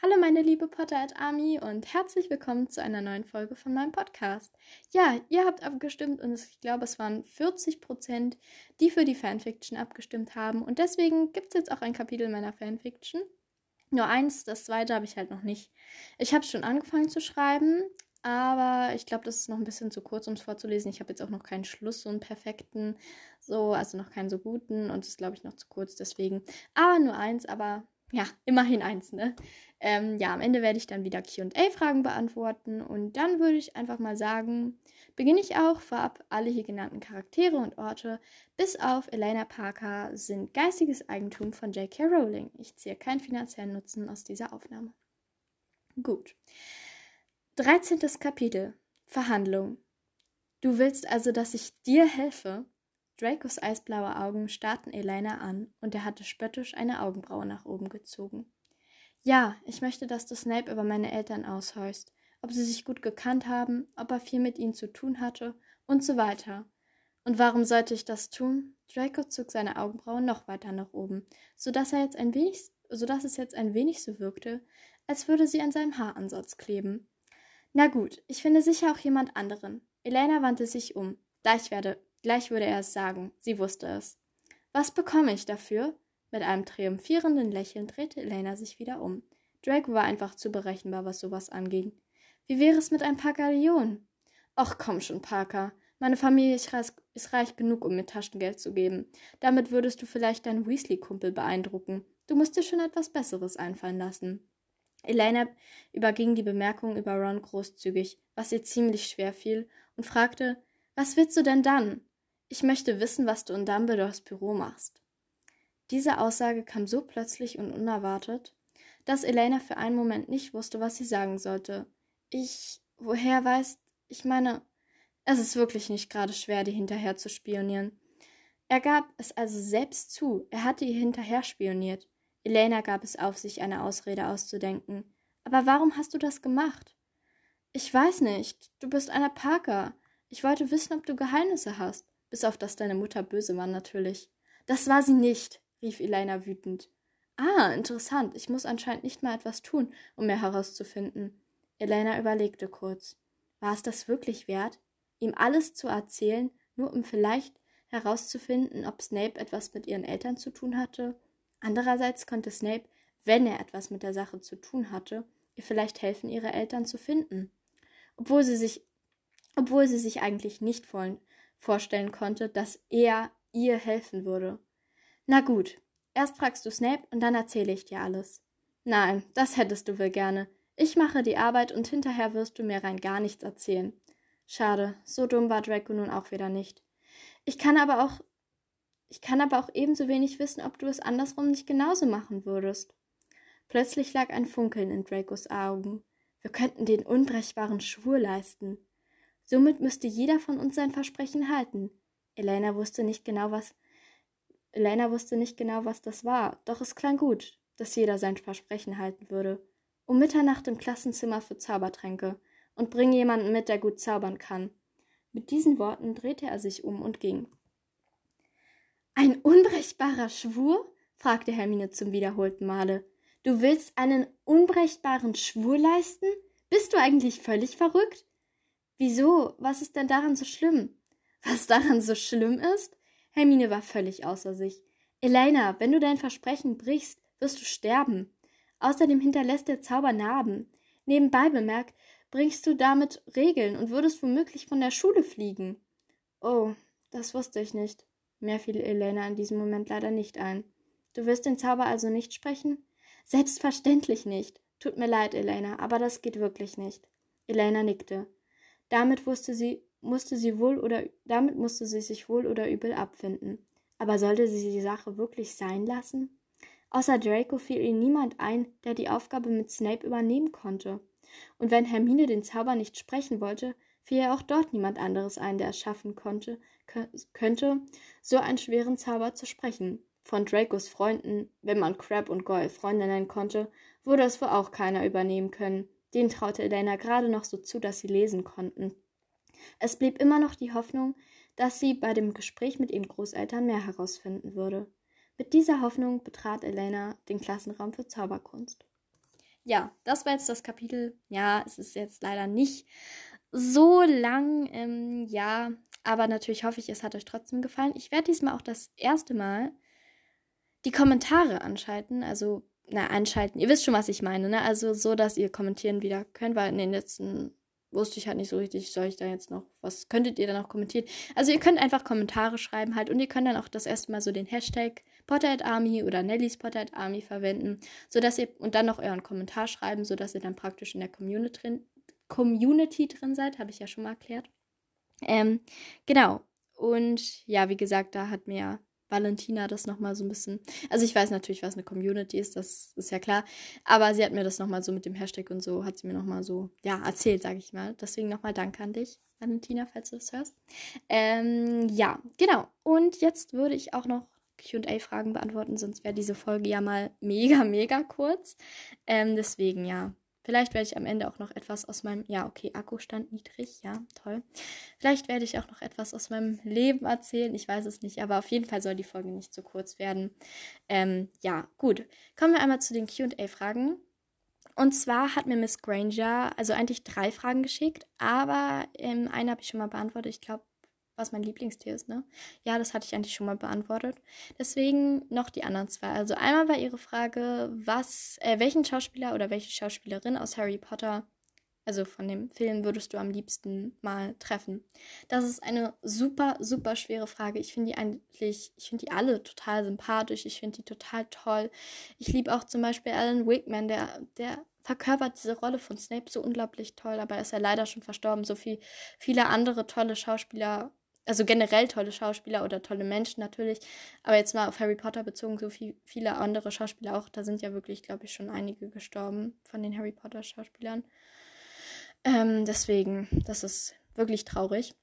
Hallo meine liebe Potterhead Army und herzlich willkommen zu einer neuen Folge von meinem Podcast. Ja, ihr habt abgestimmt und ich glaube, es waren 40 Prozent, die für die Fanfiction abgestimmt haben und deswegen gibt es jetzt auch ein Kapitel meiner Fanfiction. Nur eins, das zweite habe ich halt noch nicht. Ich habe schon angefangen zu schreiben, aber ich glaube, das ist noch ein bisschen zu kurz, um es vorzulesen. Ich habe jetzt auch noch keinen Schluss, so einen perfekten, so, also noch keinen so guten und das ist, glaube ich, noch zu kurz, deswegen. Aber nur eins, aber ja, immerhin eins, ne? Ähm, ja, am Ende werde ich dann wieder QA-Fragen beantworten und dann würde ich einfach mal sagen, beginne ich auch vorab. Alle hier genannten Charaktere und Orte, bis auf Elena Parker, sind geistiges Eigentum von J.K. Rowling. Ich ziehe keinen finanziellen Nutzen aus dieser Aufnahme. Gut. 13. Kapitel Verhandlung. Du willst also, dass ich dir helfe? Dracos eisblaue Augen starrten Elena an, und er hatte spöttisch eine Augenbraue nach oben gezogen. Ja, ich möchte, dass du Snape über meine Eltern aushorchst, ob sie sich gut gekannt haben, ob er viel mit ihnen zu tun hatte und so weiter. Und warum sollte ich das tun? Draco zog seine Augenbrauen noch weiter nach oben, so dass er jetzt ein wenig, so dass es jetzt ein wenig so wirkte, als würde sie an seinem Haaransatz kleben. Na gut, ich finde sicher auch jemand anderen. Elena wandte sich um. Gleich werde, gleich würde er es sagen. Sie wusste es. Was bekomme ich dafür? Mit einem triumphierenden Lächeln drehte Elena sich wieder um. Draco war einfach zu berechenbar, was sowas anging. Wie wäre es mit ein paar Gallionen? Ach komm schon, Parker. Meine Familie ist reich genug, um mir Taschengeld zu geben. Damit würdest du vielleicht deinen Weasley-Kumpel beeindrucken. Du musst dir schon etwas Besseres einfallen lassen. Elena überging die Bemerkung über Ron großzügig, was ihr ziemlich schwer fiel, und fragte, was willst du denn dann? Ich möchte wissen, was du in Dumbledores Büro machst. Diese Aussage kam so plötzlich und unerwartet, dass Elena für einen Moment nicht wusste, was sie sagen sollte. Ich, woher weißt, ich meine, es ist wirklich nicht gerade schwer, dir hinterher zu spionieren. Er gab es also selbst zu, er hatte ihr hinterher spioniert. Elena gab es auf, sich eine Ausrede auszudenken. Aber warum hast du das gemacht? Ich weiß nicht. Du bist einer Parker. Ich wollte wissen, ob du Geheimnisse hast. Bis auf dass deine Mutter böse war, natürlich. Das war sie nicht rief Elena wütend. Ah, interessant. Ich muss anscheinend nicht mal etwas tun, um mehr herauszufinden. Elena überlegte kurz. War es das wirklich wert, ihm alles zu erzählen, nur um vielleicht herauszufinden, ob Snape etwas mit ihren Eltern zu tun hatte? Andererseits konnte Snape, wenn er etwas mit der Sache zu tun hatte, ihr vielleicht helfen, ihre Eltern zu finden. Obwohl sie sich, obwohl sie sich eigentlich nicht vorstellen konnte, dass er ihr helfen würde. Na gut, erst fragst du Snape und dann erzähle ich dir alles. Nein, das hättest du wohl gerne. Ich mache die Arbeit und hinterher wirst du mir rein gar nichts erzählen. Schade, so dumm war Draco nun auch wieder nicht. Ich kann aber auch. Ich kann aber auch ebenso wenig wissen, ob du es andersrum nicht genauso machen würdest. Plötzlich lag ein Funkeln in Dracos Augen. Wir könnten den unbrechbaren Schwur leisten. Somit müsste jeder von uns sein Versprechen halten. Elena wusste nicht genau, was Elena wusste nicht genau, was das war, doch es klang gut, dass jeder sein Versprechen halten würde. Um Mitternacht im Klassenzimmer für Zaubertränke und bring jemanden mit, der gut zaubern kann. Mit diesen Worten drehte er sich um und ging. Ein unbrechbarer Schwur? fragte Hermine zum wiederholten Male. Du willst einen unbrechbaren Schwur leisten? Bist du eigentlich völlig verrückt? Wieso? Was ist denn daran so schlimm? Was daran so schlimm ist? Hermine war völlig außer sich. Elena, wenn du dein Versprechen brichst, wirst du sterben. Außerdem hinterlässt der Zauber Narben. Nebenbei bemerkt, bringst du damit Regeln und würdest womöglich von der Schule fliegen. Oh, das wusste ich nicht. Mehr fiel Elena in diesem Moment leider nicht ein. Du wirst den Zauber also nicht sprechen? Selbstverständlich nicht. Tut mir leid, Elena, aber das geht wirklich nicht. Elena nickte. Damit wusste sie, musste sie wohl oder damit musste sie sich wohl oder übel abfinden. Aber sollte sie die Sache wirklich sein lassen? Außer Draco fiel ihr niemand ein, der die Aufgabe mit Snape übernehmen konnte. Und wenn Hermine den Zauber nicht sprechen wollte, fiel ihr auch dort niemand anderes ein, der es schaffen konnte, könnte, so einen schweren Zauber zu sprechen. Von Dracos Freunden, wenn man Crab und Goyle Freunde nennen konnte, würde es wohl auch keiner übernehmen können. Den traute Elena gerade noch so zu, dass sie lesen konnten. Es blieb immer noch die Hoffnung, dass sie bei dem Gespräch mit ihren Großeltern mehr herausfinden würde. Mit dieser Hoffnung betrat Elena den Klassenraum für Zauberkunst. ja, das war jetzt das Kapitel. Ja, es ist jetzt leider nicht so lang. Ähm, ja, aber natürlich hoffe ich, es hat euch trotzdem gefallen. Ich werde diesmal auch das erste Mal die Kommentare anschalten. Also, na, anschalten. Ihr wisst schon, was ich meine, ne? Also so, dass ihr kommentieren wieder könnt, weil in den letzten wusste ich halt nicht so richtig, soll ich da jetzt noch, was könntet ihr da noch kommentieren? Also ihr könnt einfach Kommentare schreiben halt und ihr könnt dann auch das erste Mal so den Hashtag Potterhead Army oder Nellys Potterhead Army verwenden, sodass ihr und dann noch euren Kommentar schreiben, sodass ihr dann praktisch in der Community drin, Community drin seid, habe ich ja schon mal erklärt. Ähm, genau. Und ja, wie gesagt, da hat mir Valentina das nochmal so ein bisschen. Also ich weiß natürlich, was eine Community ist, das ist ja klar. Aber sie hat mir das nochmal so mit dem Hashtag und so, hat sie mir nochmal so, ja, erzählt, sage ich mal. Deswegen nochmal Danke an dich, Valentina, falls du das hörst. Ähm, ja, genau. Und jetzt würde ich auch noch QA-Fragen beantworten, sonst wäre diese Folge ja mal mega, mega kurz. Ähm, deswegen, ja, Vielleicht werde ich am Ende auch noch etwas aus meinem, ja, okay, Akkustand niedrig, ja, toll. Vielleicht werde ich auch noch etwas aus meinem Leben erzählen, ich weiß es nicht, aber auf jeden Fall soll die Folge nicht zu kurz werden. Ähm, ja, gut. Kommen wir einmal zu den QA-Fragen. Und zwar hat mir Miss Granger also eigentlich drei Fragen geschickt, aber ähm, eine habe ich schon mal beantwortet. Ich glaube, was mein Lieblingstier ist, ne? Ja, das hatte ich eigentlich schon mal beantwortet. Deswegen noch die anderen zwei. Also einmal war ihre Frage, was, äh, welchen Schauspieler oder welche Schauspielerin aus Harry Potter, also von dem Film, würdest du am liebsten mal treffen? Das ist eine super, super schwere Frage. Ich finde die eigentlich, ich finde die alle total sympathisch. Ich finde die total toll. Ich liebe auch zum Beispiel Alan Wickman, der, der verkörpert diese Rolle von Snape so unglaublich toll, aber er ist ja leider schon verstorben. So viel, viele andere tolle Schauspieler also generell tolle Schauspieler oder tolle Menschen natürlich, aber jetzt mal auf Harry Potter bezogen, so viel, viele andere Schauspieler auch, da sind ja wirklich, glaube ich, schon einige gestorben von den Harry Potter Schauspielern. Ähm, deswegen, das ist wirklich traurig.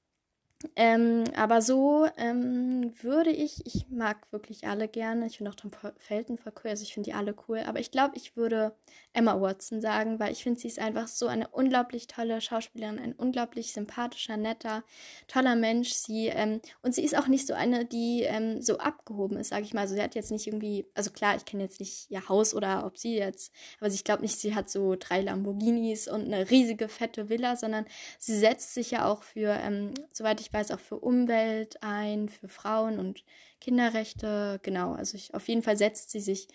Ähm, aber so ähm, würde ich, ich mag wirklich alle gerne. Ich finde auch Tom Felton voll cool. Also ich finde die alle cool. Aber ich glaube, ich würde Emma Watson sagen, weil ich finde, sie ist einfach so eine unglaublich tolle Schauspielerin, ein unglaublich sympathischer, netter, toller Mensch. Sie, ähm, und sie ist auch nicht so eine, die ähm, so abgehoben ist, sage ich mal. Also sie hat jetzt nicht irgendwie, also klar, ich kenne jetzt nicht ihr Haus oder ob sie jetzt, aber ich glaube nicht, sie hat so drei Lamborghinis und eine riesige, fette Villa, sondern sie setzt sich ja auch für, ähm, soweit ich ich weiß auch für Umwelt ein, für Frauen und Kinderrechte. Genau, also ich, auf jeden Fall setzt sie sich,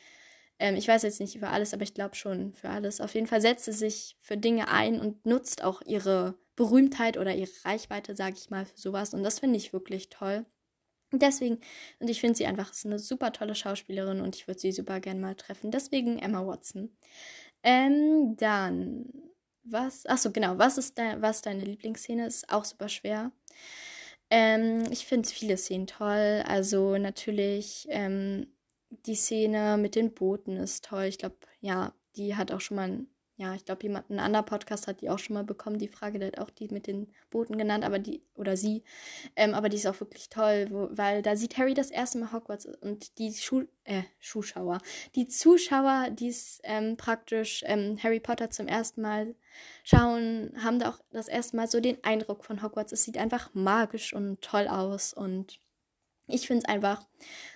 ähm, ich weiß jetzt nicht über alles, aber ich glaube schon für alles. Auf jeden Fall setzt sie sich für Dinge ein und nutzt auch ihre Berühmtheit oder ihre Reichweite, sage ich mal, für sowas. Und das finde ich wirklich toll. Deswegen, und ich finde sie einfach ist eine super tolle Schauspielerin und ich würde sie super gern mal treffen. Deswegen Emma Watson. Ähm, dann, was, achso, genau, was ist de, was deine Lieblingsszene? Ist auch super schwer. Ähm, ich finde viele Szenen toll. Also natürlich ähm, die Szene mit den Booten ist toll. Ich glaube, ja, die hat auch schon mal ein ja, ich glaube, jemand, ein anderer Podcast hat die auch schon mal bekommen, die Frage, der hat auch die mit den Booten genannt, aber die, oder sie, ähm, aber die ist auch wirklich toll, wo, weil da sieht Harry das erste Mal Hogwarts und die Schu äh, Zuschauer, die Zuschauer, die es ähm, praktisch ähm, Harry Potter zum ersten Mal schauen, haben da auch das erste Mal so den Eindruck von Hogwarts. Es sieht einfach magisch und toll aus und ich finde es einfach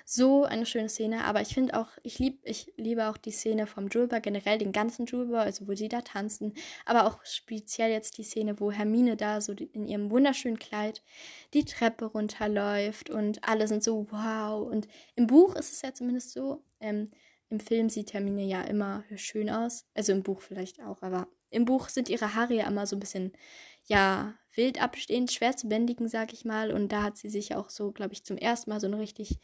so eine schöne Szene, aber ich finde auch, ich, lieb, ich liebe auch die Szene vom Julber, generell den ganzen Julber, also wo sie da tanzen, aber auch speziell jetzt die Szene, wo Hermine da so in ihrem wunderschönen Kleid die Treppe runterläuft und alle sind so wow. Und im Buch ist es ja zumindest so, ähm, im Film sieht Hermine ja immer schön aus, also im Buch vielleicht auch, aber im Buch sind ihre Haare ja immer so ein bisschen, ja, wild abstehend, schwer zu bändigen, sag ich mal. Und da hat sie sich auch so, glaube ich, zum ersten Mal so eine richtig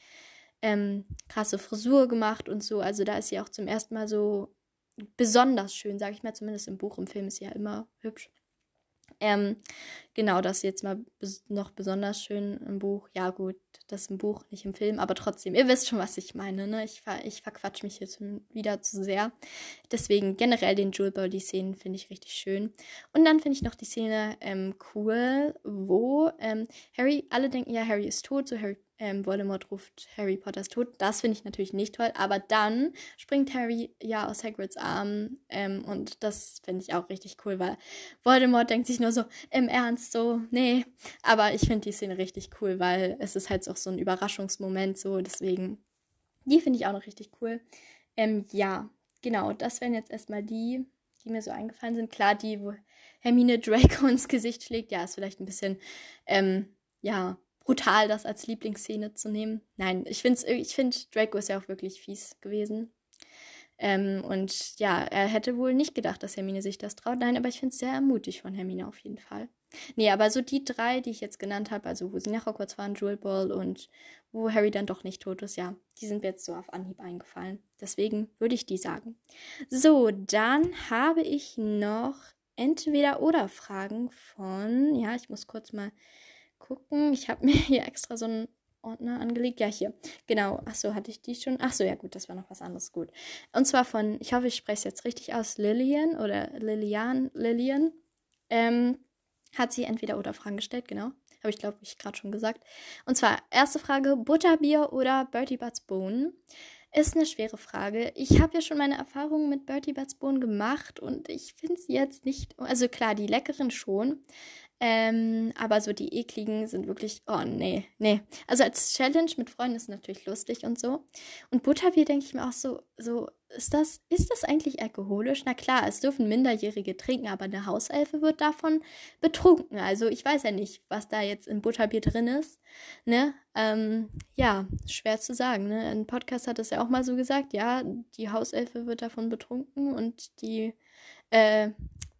ähm, krasse Frisur gemacht und so. Also da ist sie auch zum ersten Mal so besonders schön, sag ich mal. Zumindest im Buch, im Film ist sie ja immer hübsch. Ähm, genau, das jetzt mal bes noch besonders schön im Buch. Ja, gut, das im Buch, nicht im Film, aber trotzdem, ihr wisst schon, was ich meine, ne? Ich, ver ich verquatsch mich jetzt wieder zu sehr. Deswegen generell den Jewel Bowl, die Szenen finde ich richtig schön. Und dann finde ich noch die Szene ähm, cool, wo ähm, Harry, alle denken ja, Harry ist tot, so Harry ähm, Voldemort ruft Harry Potters Tod. Das finde ich natürlich nicht toll, aber dann springt Harry ja aus Hagrids Arm ähm, und das finde ich auch richtig cool, weil Voldemort denkt sich nur so im Ernst so, nee, aber ich finde die Szene richtig cool, weil es ist halt auch so ein Überraschungsmoment so, deswegen die finde ich auch noch richtig cool. Ähm, ja, genau, das wären jetzt erstmal die die mir so eingefallen sind. Klar, die, wo Hermine Draco ins Gesicht schlägt, ja, ist vielleicht ein bisschen, ähm, ja, brutal, das als Lieblingsszene zu nehmen. Nein, ich finde, ich find, Draco ist ja auch wirklich fies gewesen. Ähm, und ja, er hätte wohl nicht gedacht, dass Hermine sich das traut. Nein, aber ich finde es sehr mutig von Hermine auf jeden Fall. Nee, aber so die drei, die ich jetzt genannt habe, also wo sie nach Hogwarts fahren, Jewel Ball und wo Harry dann doch nicht tot ist, ja, die sind mir jetzt so auf Anhieb eingefallen. Deswegen würde ich die sagen. So, dann habe ich noch entweder oder Fragen von, ja, ich muss kurz mal gucken. Ich habe mir hier extra so einen Ordner angelegt. Ja, hier. Genau. Achso, hatte ich die schon? Achso, ja gut, das war noch was anderes. Gut. Und zwar von, ich hoffe, ich spreche es jetzt richtig aus, Lillian oder Lilian, Lillian. Ähm, hat sie entweder oder Fragen gestellt, genau. Habe ich, glaube ich, gerade schon gesagt. Und zwar, erste Frage, Butterbier oder Bertie Butts Bohnen? Ist eine schwere Frage. Ich habe ja schon meine Erfahrungen mit Bertie Butts Bohnen gemacht und ich finde sie jetzt nicht, also klar, die leckeren schon, ähm, aber so die ekligen sind wirklich, oh nee, nee. Also als Challenge mit Freunden ist natürlich lustig und so. Und Butterbier denke ich mir auch so, so, ist das, ist das eigentlich alkoholisch? Na klar, es dürfen Minderjährige trinken, aber eine Hauselfe wird davon betrunken. Also ich weiß ja nicht, was da jetzt in Butterbier drin ist. Ne? Ähm, ja, schwer zu sagen. Ne? Ein Podcast hat es ja auch mal so gesagt, ja, die Hauselfe wird davon betrunken und die äh,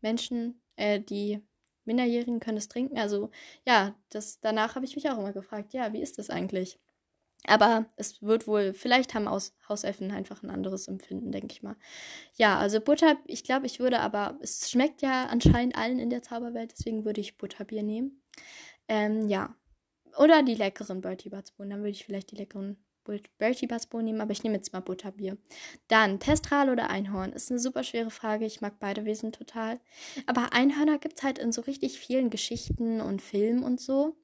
Menschen, äh, die Minderjährigen können es trinken. Also ja, das danach habe ich mich auch immer gefragt, ja, wie ist das eigentlich? Aber es wird wohl, vielleicht haben Aus, Hauselfen einfach ein anderes Empfinden, denke ich mal. Ja, also Butter, ich glaube, ich würde aber, es schmeckt ja anscheinend allen in der Zauberwelt, deswegen würde ich Butterbier nehmen. Ähm, ja. Oder die leckeren Bertie Butts Dann würde ich vielleicht die leckeren Bertie Basbo nehmen, aber ich nehme jetzt mal Butterbier. Dann Testral oder Einhorn ist eine super schwere Frage. Ich mag beide Wesen total. Aber Einhörner gibt es halt in so richtig vielen Geschichten und Filmen und so.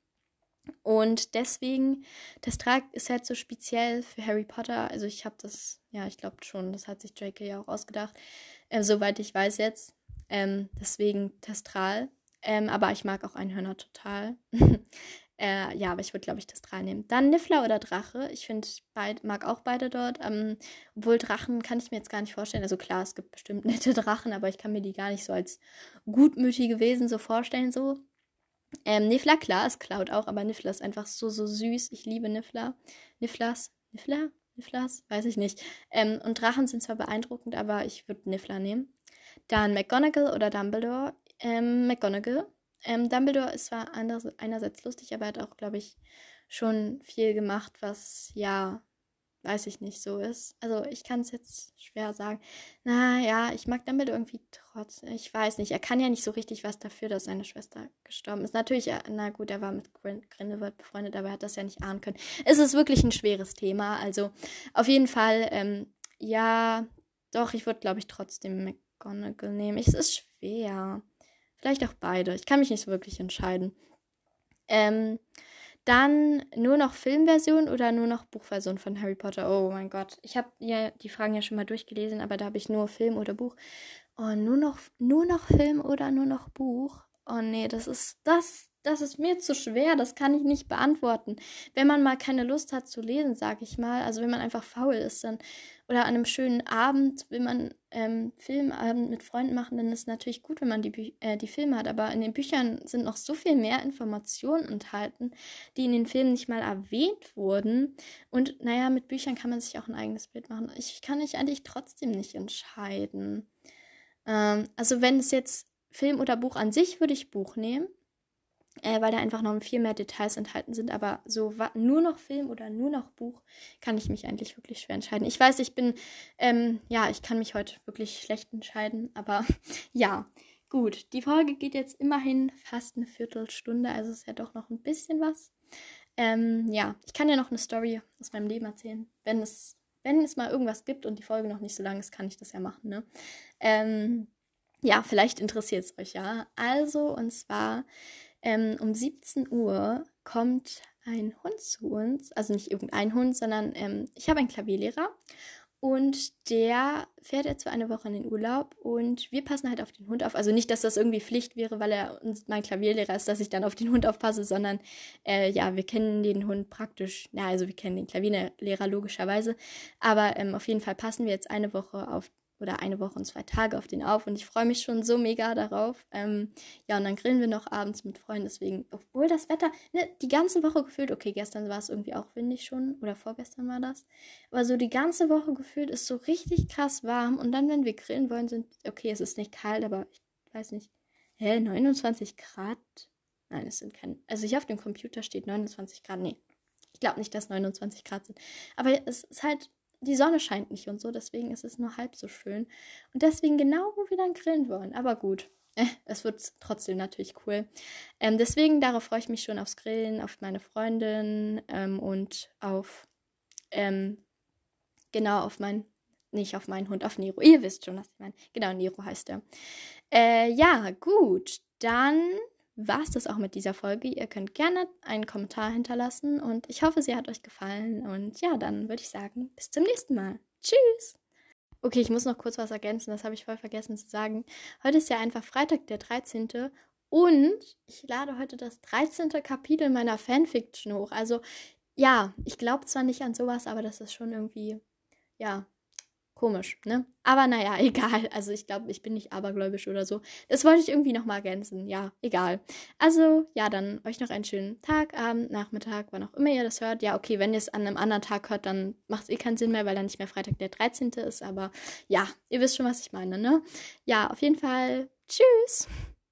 Und deswegen, Testral ist halt so speziell für Harry Potter. Also ich habe das, ja, ich glaube schon, das hat sich J.K. ja auch ausgedacht. Äh, soweit ich weiß jetzt. Ähm, deswegen Testral. Ähm, aber ich mag auch Einhörner total. Äh, ja, aber ich würde, glaube ich, das drei nehmen. Dann Niffler oder Drache. Ich finde, mag auch beide dort. Ähm, obwohl Drachen kann ich mir jetzt gar nicht vorstellen. Also klar, es gibt bestimmt nette Drachen, aber ich kann mir die gar nicht so als gutmütige Wesen so vorstellen. So. Ähm, Niffler, klar, es klaut auch, aber Niffler ist einfach so, so süß. Ich liebe Niffler. Nifflers? Niffler? Nifflers? Weiß ich nicht. Ähm, und Drachen sind zwar beeindruckend, aber ich würde Niffler nehmen. Dann McGonagall oder Dumbledore. Ähm, McGonagall. Ähm, Dumbledore ist zwar einerseits lustig, aber er hat auch, glaube ich, schon viel gemacht, was ja, weiß ich nicht, so ist. Also ich kann es jetzt schwer sagen. Naja, ich mag Dumbledore irgendwie trotzdem. Ich weiß nicht, er kann ja nicht so richtig was dafür, dass seine Schwester gestorben ist. Natürlich, na gut, er war mit Grindelwald befreundet, aber er hat das ja nicht ahnen können. Es ist wirklich ein schweres Thema. Also auf jeden Fall, ähm, ja, doch, ich würde, glaube ich, trotzdem McGonagall nehmen. Es ist schwer. Vielleicht auch beide. Ich kann mich nicht so wirklich entscheiden. Ähm, dann nur noch Filmversion oder nur noch Buchversion von Harry Potter? Oh mein Gott. Ich habe ja die Fragen ja schon mal durchgelesen, aber da habe ich nur Film oder Buch. Oh, nur noch, nur noch Film oder nur noch Buch? Oh nee, das ist, das, das ist mir zu schwer, das kann ich nicht beantworten. Wenn man mal keine Lust hat zu lesen, sag ich mal, also wenn man einfach faul ist, dann oder an einem schönen Abend, wenn man ähm, Filmabend mit Freunden machen, dann ist es natürlich gut, wenn man die, äh, die Filme hat. Aber in den Büchern sind noch so viel mehr Informationen enthalten, die in den Filmen nicht mal erwähnt wurden. Und naja, mit Büchern kann man sich auch ein eigenes Bild machen. Ich kann mich eigentlich trotzdem nicht entscheiden. Ähm, also wenn es jetzt Film oder Buch an sich, würde ich Buch nehmen äh, weil da einfach noch viel mehr Details enthalten sind. Aber so nur noch Film oder nur noch Buch kann ich mich eigentlich wirklich schwer entscheiden. Ich weiß, ich bin, ähm, ja, ich kann mich heute wirklich schlecht entscheiden, aber ja. Gut, die Folge geht jetzt immerhin fast eine Viertelstunde, also ist ja doch noch ein bisschen was. Ähm, ja, ich kann ja noch eine Story aus meinem Leben erzählen. Wenn es, wenn es mal irgendwas gibt und die Folge noch nicht so lang ist, kann ich das ja machen, ne? Ähm, ja, vielleicht interessiert es euch ja. Also, und zwar ähm, um 17 Uhr kommt ein Hund zu uns, also nicht irgendein Hund, sondern ähm, ich habe einen Klavierlehrer. Und der fährt jetzt für eine Woche in den Urlaub und wir passen halt auf den Hund auf. Also nicht, dass das irgendwie Pflicht wäre, weil er mein Klavierlehrer ist, dass ich dann auf den Hund aufpasse, sondern äh, ja, wir kennen den Hund praktisch, ja, also wir kennen den Klavierlehrer logischerweise, aber ähm, auf jeden Fall passen wir jetzt eine Woche auf oder eine Woche und zwei Tage auf den auf und ich freue mich schon so mega darauf. Ähm, ja, und dann grillen wir noch abends mit Freunden, deswegen, obwohl das Wetter, ne, die ganze Woche gefühlt, okay, gestern war es irgendwie auch windig schon oder vorgestern war das, aber so die ganze Woche gefühlt ist so richtig krass warm und dann, wenn wir grillen wollen, sind, okay, es ist nicht kalt, aber ich weiß nicht, hä, 29 Grad? Nein, es sind keine, also hier auf dem Computer steht 29 Grad, nee. Ich glaube nicht, dass 29 Grad sind. Aber es ist halt die Sonne scheint nicht und so, deswegen ist es nur halb so schön. Und deswegen genau, wo wir dann grillen wollen. Aber gut, äh, es wird trotzdem natürlich cool. Ähm, deswegen, darauf freue ich mich schon aufs Grillen, auf meine Freundin ähm, und auf, ähm, genau, auf mein, nicht auf meinen Hund, auf Nero. Ihr wisst schon, was ich meine. Genau, Nero heißt er. Äh, ja, gut, dann war es das auch mit dieser Folge. Ihr könnt gerne einen Kommentar hinterlassen und ich hoffe, sie hat euch gefallen. Und ja, dann würde ich sagen, bis zum nächsten Mal. Tschüss! Okay, ich muss noch kurz was ergänzen, das habe ich voll vergessen zu sagen. Heute ist ja einfach Freitag, der 13. Und ich lade heute das 13. Kapitel meiner Fanfiction hoch. Also ja, ich glaube zwar nicht an sowas, aber das ist schon irgendwie, ja, Komisch, ne? Aber naja, egal. Also ich glaube, ich bin nicht abergläubisch oder so. Das wollte ich irgendwie nochmal ergänzen. Ja, egal. Also, ja, dann euch noch einen schönen Tag, Abend, Nachmittag, wann auch immer ihr das hört. Ja, okay, wenn ihr es an einem anderen Tag hört, dann macht es eh keinen Sinn mehr, weil dann nicht mehr Freitag der 13. ist. Aber ja, ihr wisst schon, was ich meine, ne? Ja, auf jeden Fall. Tschüss.